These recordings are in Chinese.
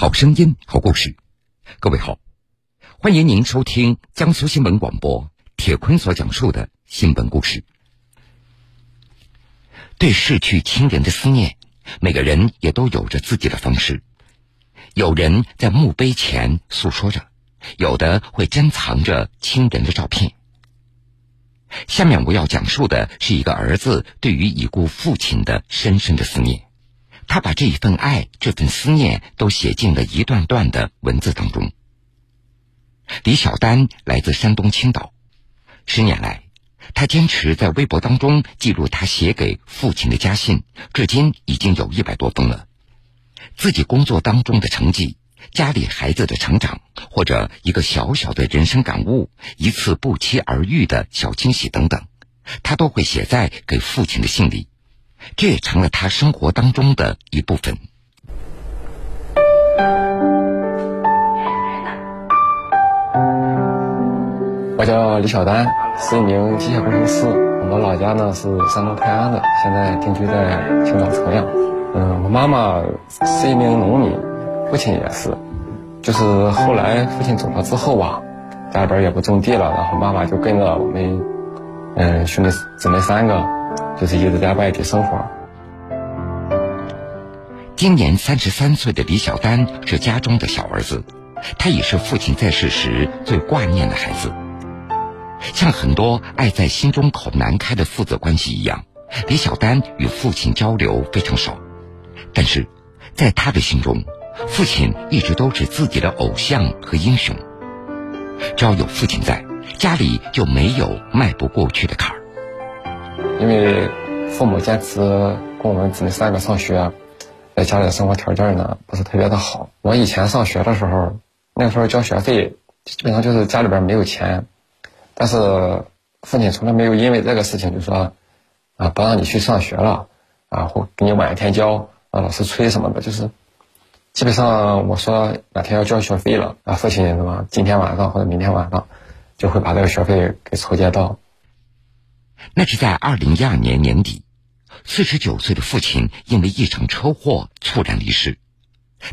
好声音，好故事。各位好，欢迎您收听江苏新闻广播铁坤所讲述的新闻故事。对逝去亲人的思念，每个人也都有着自己的方式。有人在墓碑前诉说着，有的会珍藏着亲人的照片。下面我要讲述的是一个儿子对于已故父亲的深深的思念。他把这一份爱、这份思念都写进了一段段的文字当中。李小丹来自山东青岛，十年来，他坚持在微博当中记录他写给父亲的家信，至今已经有一百多封了。自己工作当中的成绩、家里孩子的成长，或者一个小小的人生感悟、一次不期而遇的小惊喜等等，他都会写在给父亲的信里。这也成了他生活当中的一部分。我叫李小丹，是一名机械工程师。我老家呢是山东泰安的，现在定居在青岛城阳。嗯，我妈妈是一名农民，父亲也是。就是后来父亲走了之后吧，家里边也不种地了，然后妈妈就跟着我们，嗯，兄弟姊妹三个。就是一直在外地生活。今年三十三岁的李小丹是家中的小儿子，他也是父亲在世时最挂念的孩子。像很多爱在心中口难开的父子关系一样，李小丹与父亲交流非常少。但是，在他的心中，父亲一直都是自己的偶像和英雄。只要有父亲在，家里就没有迈不过去的坎儿。因为父母坚持供我们姊妹三个上学，在家里的生活条件呢不是特别的好。我以前上学的时候，那个时候交学费基本上就是家里边没有钱，但是父亲从来没有因为这个事情就说啊不让你去上学了啊或给你晚一天交啊老师催什么的，就是基本上我说哪天要交学费了啊，父亲什么今天晚上或者明天晚上就会把这个学费给筹接到。那是在二零一二年年底，四十九岁的父亲因为一场车祸猝然离世。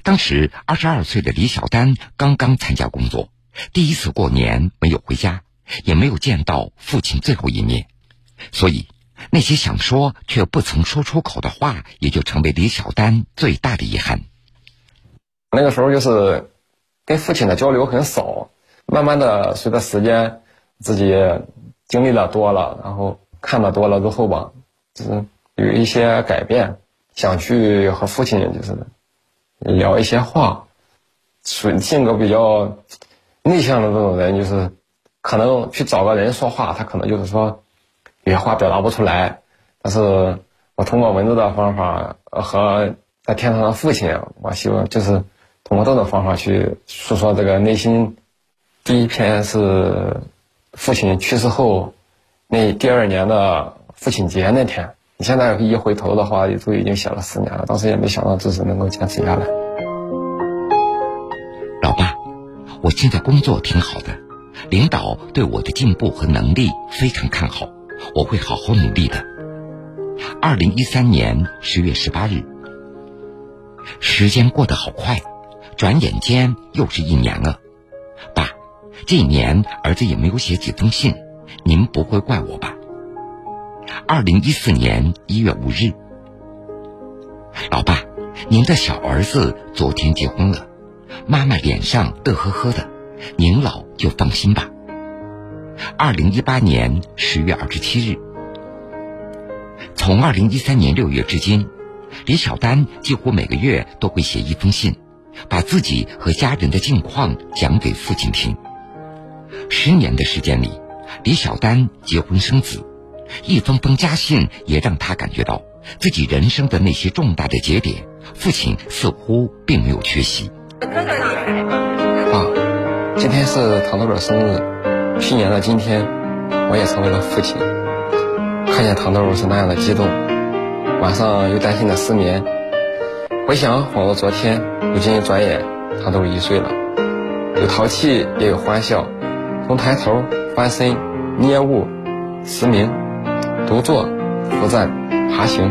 当时二十二岁的李小丹刚刚参加工作，第一次过年没有回家，也没有见到父亲最后一面，所以那些想说却不曾说出口的话，也就成为李小丹最大的遗憾。那个时候就是跟父亲的交流很少，慢慢的随着时间，自己。经历了多了，然后看的多了之后吧，就是有一些改变，想去和父亲就是聊一些话。属性格比较内向的这种人，就是可能去找个人说话，他可能就是说有些话表达不出来。但是我通过文字的方法和在天堂的父亲，我希望就是通过这种方法去诉说这个内心。第一篇是。父亲去世后，那第二年的父亲节那天，你现在一回头的话，也都已经写了四年了。当时也没想到自己能够坚持下来。老爸，我现在工作挺好的，领导对我的进步和能力非常看好，我会好好努力的。二零一三年十月十八日，时间过得好快，转眼间又是一年了。这一年，儿子也没有写几封信，您不会怪我吧？二零一四年一月五日，老爸，您的小儿子昨天结婚了，妈妈脸上乐呵呵的，您老就放心吧。二零一八年十月二十七日，从二零一三年六月至今，李小丹几乎每个月都会写一封信，把自己和家人的近况讲给父亲听。十年的时间里，李小丹结婚生子，一封封家信也让他感觉到自己人生的那些重大的节点，父亲似乎并没有缺席。啊，今天是唐豆豆生日，去年的今天，我也成为了父亲。看见唐豆是那样的激动，晚上又担心的失眠。回想恍若昨天，如今一转眼，唐豆一岁了，有淘气也有欢笑。从抬头、翻身、捏物、实名、独坐、扶站、爬行、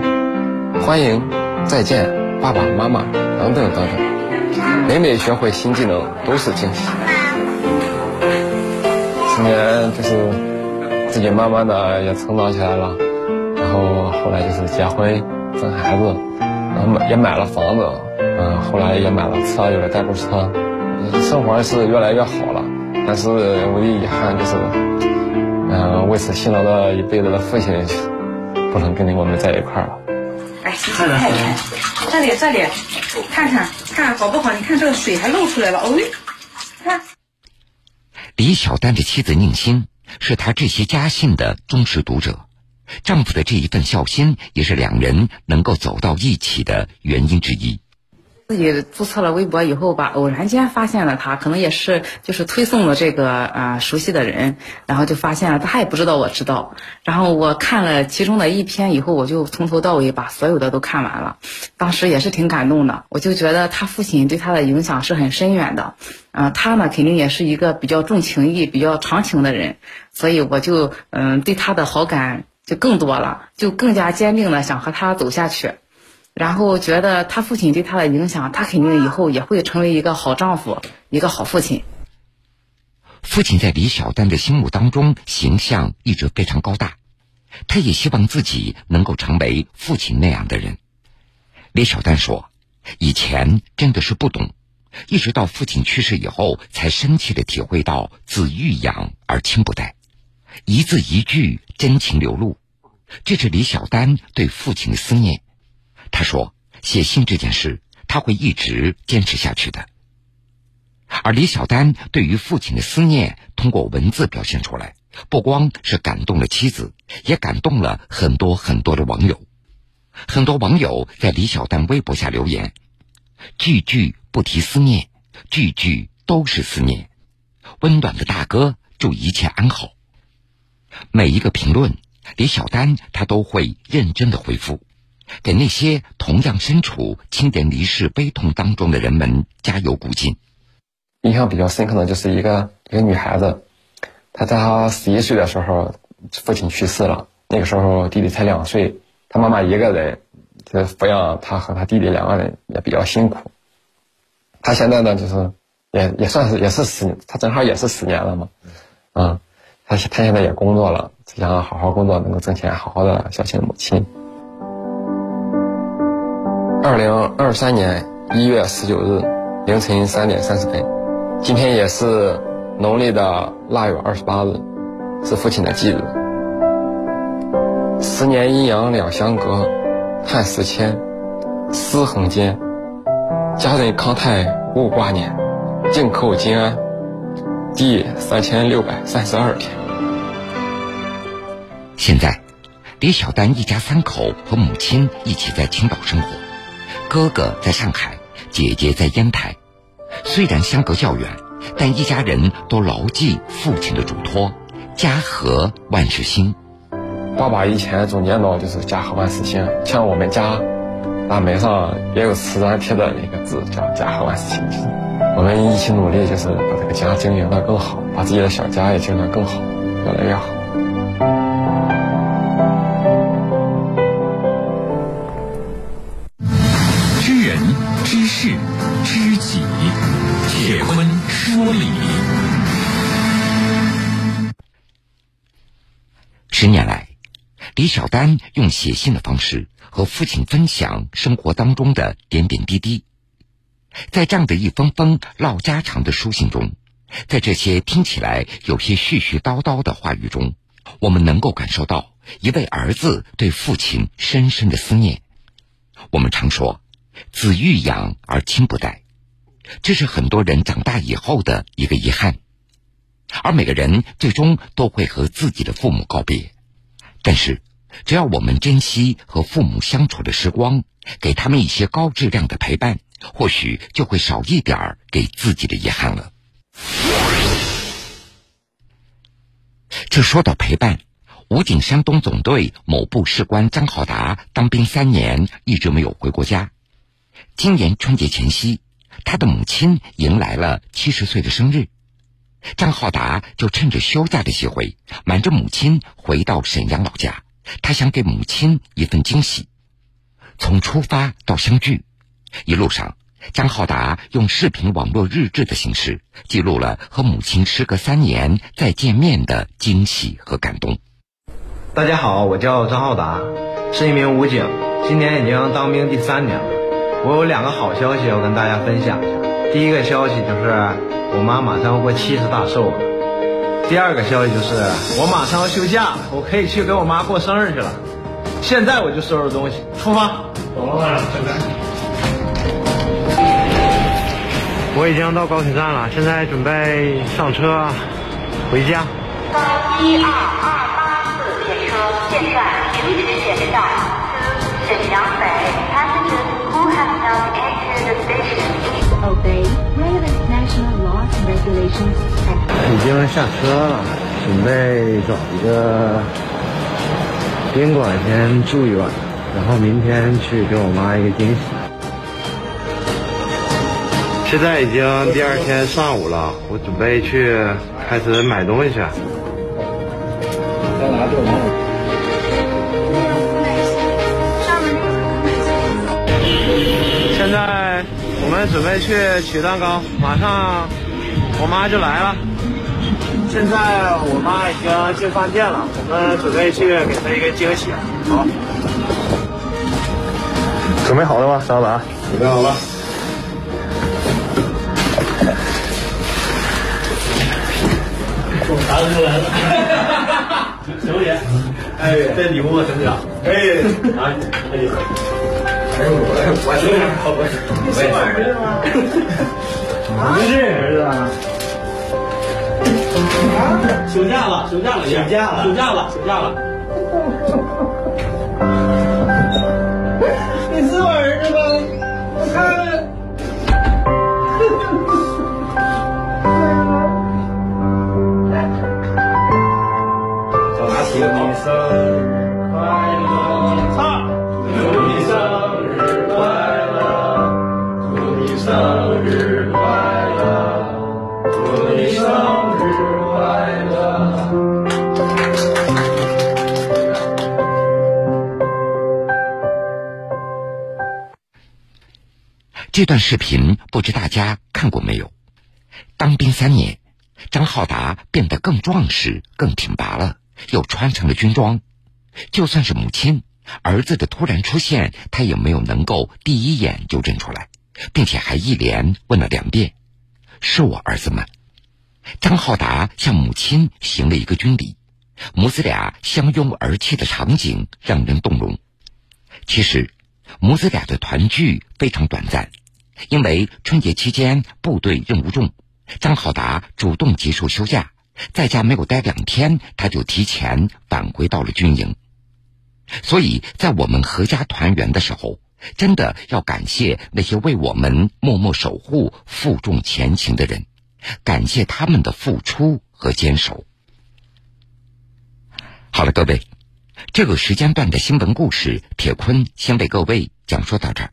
欢迎、再见、爸爸妈妈等等等等，每每学会新技能都是惊喜。今年就是自己慢慢的也成长起来了，然后后来就是结婚生孩子，然后买也买了房子，嗯，后来也买了车，有了代步车，生活是越来越好了。但是唯一遗憾就是，嗯，为此辛劳了一辈子的父亲不能跟我们在一块儿了。哎，看看，这里这里，看看看好不好？你看这个水还漏出来了，哦，看。李小丹的妻子宁心是他这些家信的忠实读者，丈夫的这一份孝心也是两人能够走到一起的原因之一。自己注册了微博以后吧，偶然间发现了他，可能也是就是推送了这个啊熟悉的人，然后就发现了他也不知道我知道，然后我看了其中的一篇以后，我就从头到尾把所有的都看完了，当时也是挺感动的，我就觉得他父亲对他的影响是很深远的，啊，他呢肯定也是一个比较重情义、比较长情的人，所以我就嗯对他的好感就更多了，就更加坚定的想和他走下去。然后觉得他父亲对他的影响，他肯定以后也会成为一个好丈夫，一个好父亲。父亲在李小丹的心目当中形象一直非常高大，他也希望自己能够成为父亲那样的人。李小丹说：“以前真的是不懂，一直到父亲去世以后，才深切的体会到子欲养而亲不待，一字一句真情流露，这是李小丹对父亲的思念。”他说：“写信这件事，他会一直坚持下去的。”而李小丹对于父亲的思念，通过文字表现出来，不光是感动了妻子，也感动了很多很多的网友。很多网友在李小丹微博下留言，句句不提思念，句句都是思念。温暖的大哥，祝一切安好。每一个评论，李小丹他都会认真的回复。给那些同样身处亲人离世悲痛当中的人们加油鼓劲。印象比较深刻的就是一个一个女孩子，她在她十一岁的时候，父亲去世了。那个时候弟弟才两岁，她妈妈一个人，就抚养她和她弟弟两个人也比较辛苦。她现在呢，就是也也算是也是十，她正好也是十年了嘛。嗯，她她现在也工作了，想好好工作，能够挣钱，好好的孝敬母亲。二零二三年一月十九日凌晨三点三十分，今天也是农历的腊月二十八日，是父亲的忌日。十年阴阳两相隔，叹时迁，思恒间，家人康泰勿挂念，静叩金安，第三千六百三十二天。现在，李小丹一家三口和母亲一起在青岛生活。哥哥在上海，姐姐在烟台，虽然相隔较远，但一家人都牢记父亲的嘱托：家和万事兴。爸爸以前总念叨就是家和万事兴，像我们家大门上也有瓷砖贴的那个字，叫家和万事兴。我们一起努力，就是把这个家经营的更好，把自己的小家也经营的更好，越来越好。李小丹用写信的方式和父亲分享生活当中的点点滴滴。在这样的一封封唠家常的书信中，在这些听起来有些絮絮叨叨的话语中，我们能够感受到一位儿子对父亲深深的思念。我们常说“子欲养而亲不待”，这是很多人长大以后的一个遗憾。而每个人最终都会和自己的父母告别，但是，只要我们珍惜和父母相处的时光，给他们一些高质量的陪伴，或许就会少一点儿给自己的遗憾了。这说到陪伴，武警山东总队某部士官张浩达当兵三年，一直没有回过家。今年春节前夕，他的母亲迎来了七十岁的生日。张浩达就趁着休假的机会，瞒着母亲回到沈阳老家。他想给母亲一份惊喜。从出发到相聚，一路上张浩达用视频网络日志的形式记录了和母亲时隔三年再见面的惊喜和感动。大家好，我叫张浩达，是一名武警，今年已经当兵第三年了。我有两个好消息要跟大家分享一下。第一个消息就是我妈马上要过七十大寿了。第二个消息就是我马上要休假了，我可以去给我妈过生日去了。现在我就收拾东西出发。走了，拜拜。我已经到高铁站了，现在准备上车回家。一二二八四列车现在停止检票。沈阳北，passengers who have not entered the station obey relevant 已经下车了，准备找一个宾馆先住一晚，然后明天去给我妈一个惊喜。现在已经第二天上午了，我准备去开始买东西。现我们准备去取蛋糕，马上我妈就来了。现在我妈已经进饭店了，我们准备去给她一个惊喜。好，准备好了吗，小老板？准备好了。儿子来了，小姐，哎，这礼物怎么样？哎，啊，哎呀，哎我我是我是你是我儿子吗？不是儿子啊！休假了，休假了，休假了，休假了，休假了。你是我儿子吗？我看。祝你生日这段视频不知大家看过没有？当兵三年，张浩达变得更壮实、更挺拔了。又穿上了军装，就算是母亲，儿子的突然出现，他也没有能够第一眼就认出来，并且还一连问了两遍：“是我儿子吗？”张浩达向母亲行了一个军礼，母子俩相拥而泣的场景让人动容。其实，母子俩的团聚非常短暂，因为春节期间部队任务重，张浩达主动结束休假。在家没有待两天，他就提前返回到了军营。所以在我们阖家团圆的时候，真的要感谢那些为我们默默守护、负重前行的人，感谢他们的付出和坚守。好了，各位，这个时间段的新闻故事，铁坤先为各位讲述到这儿。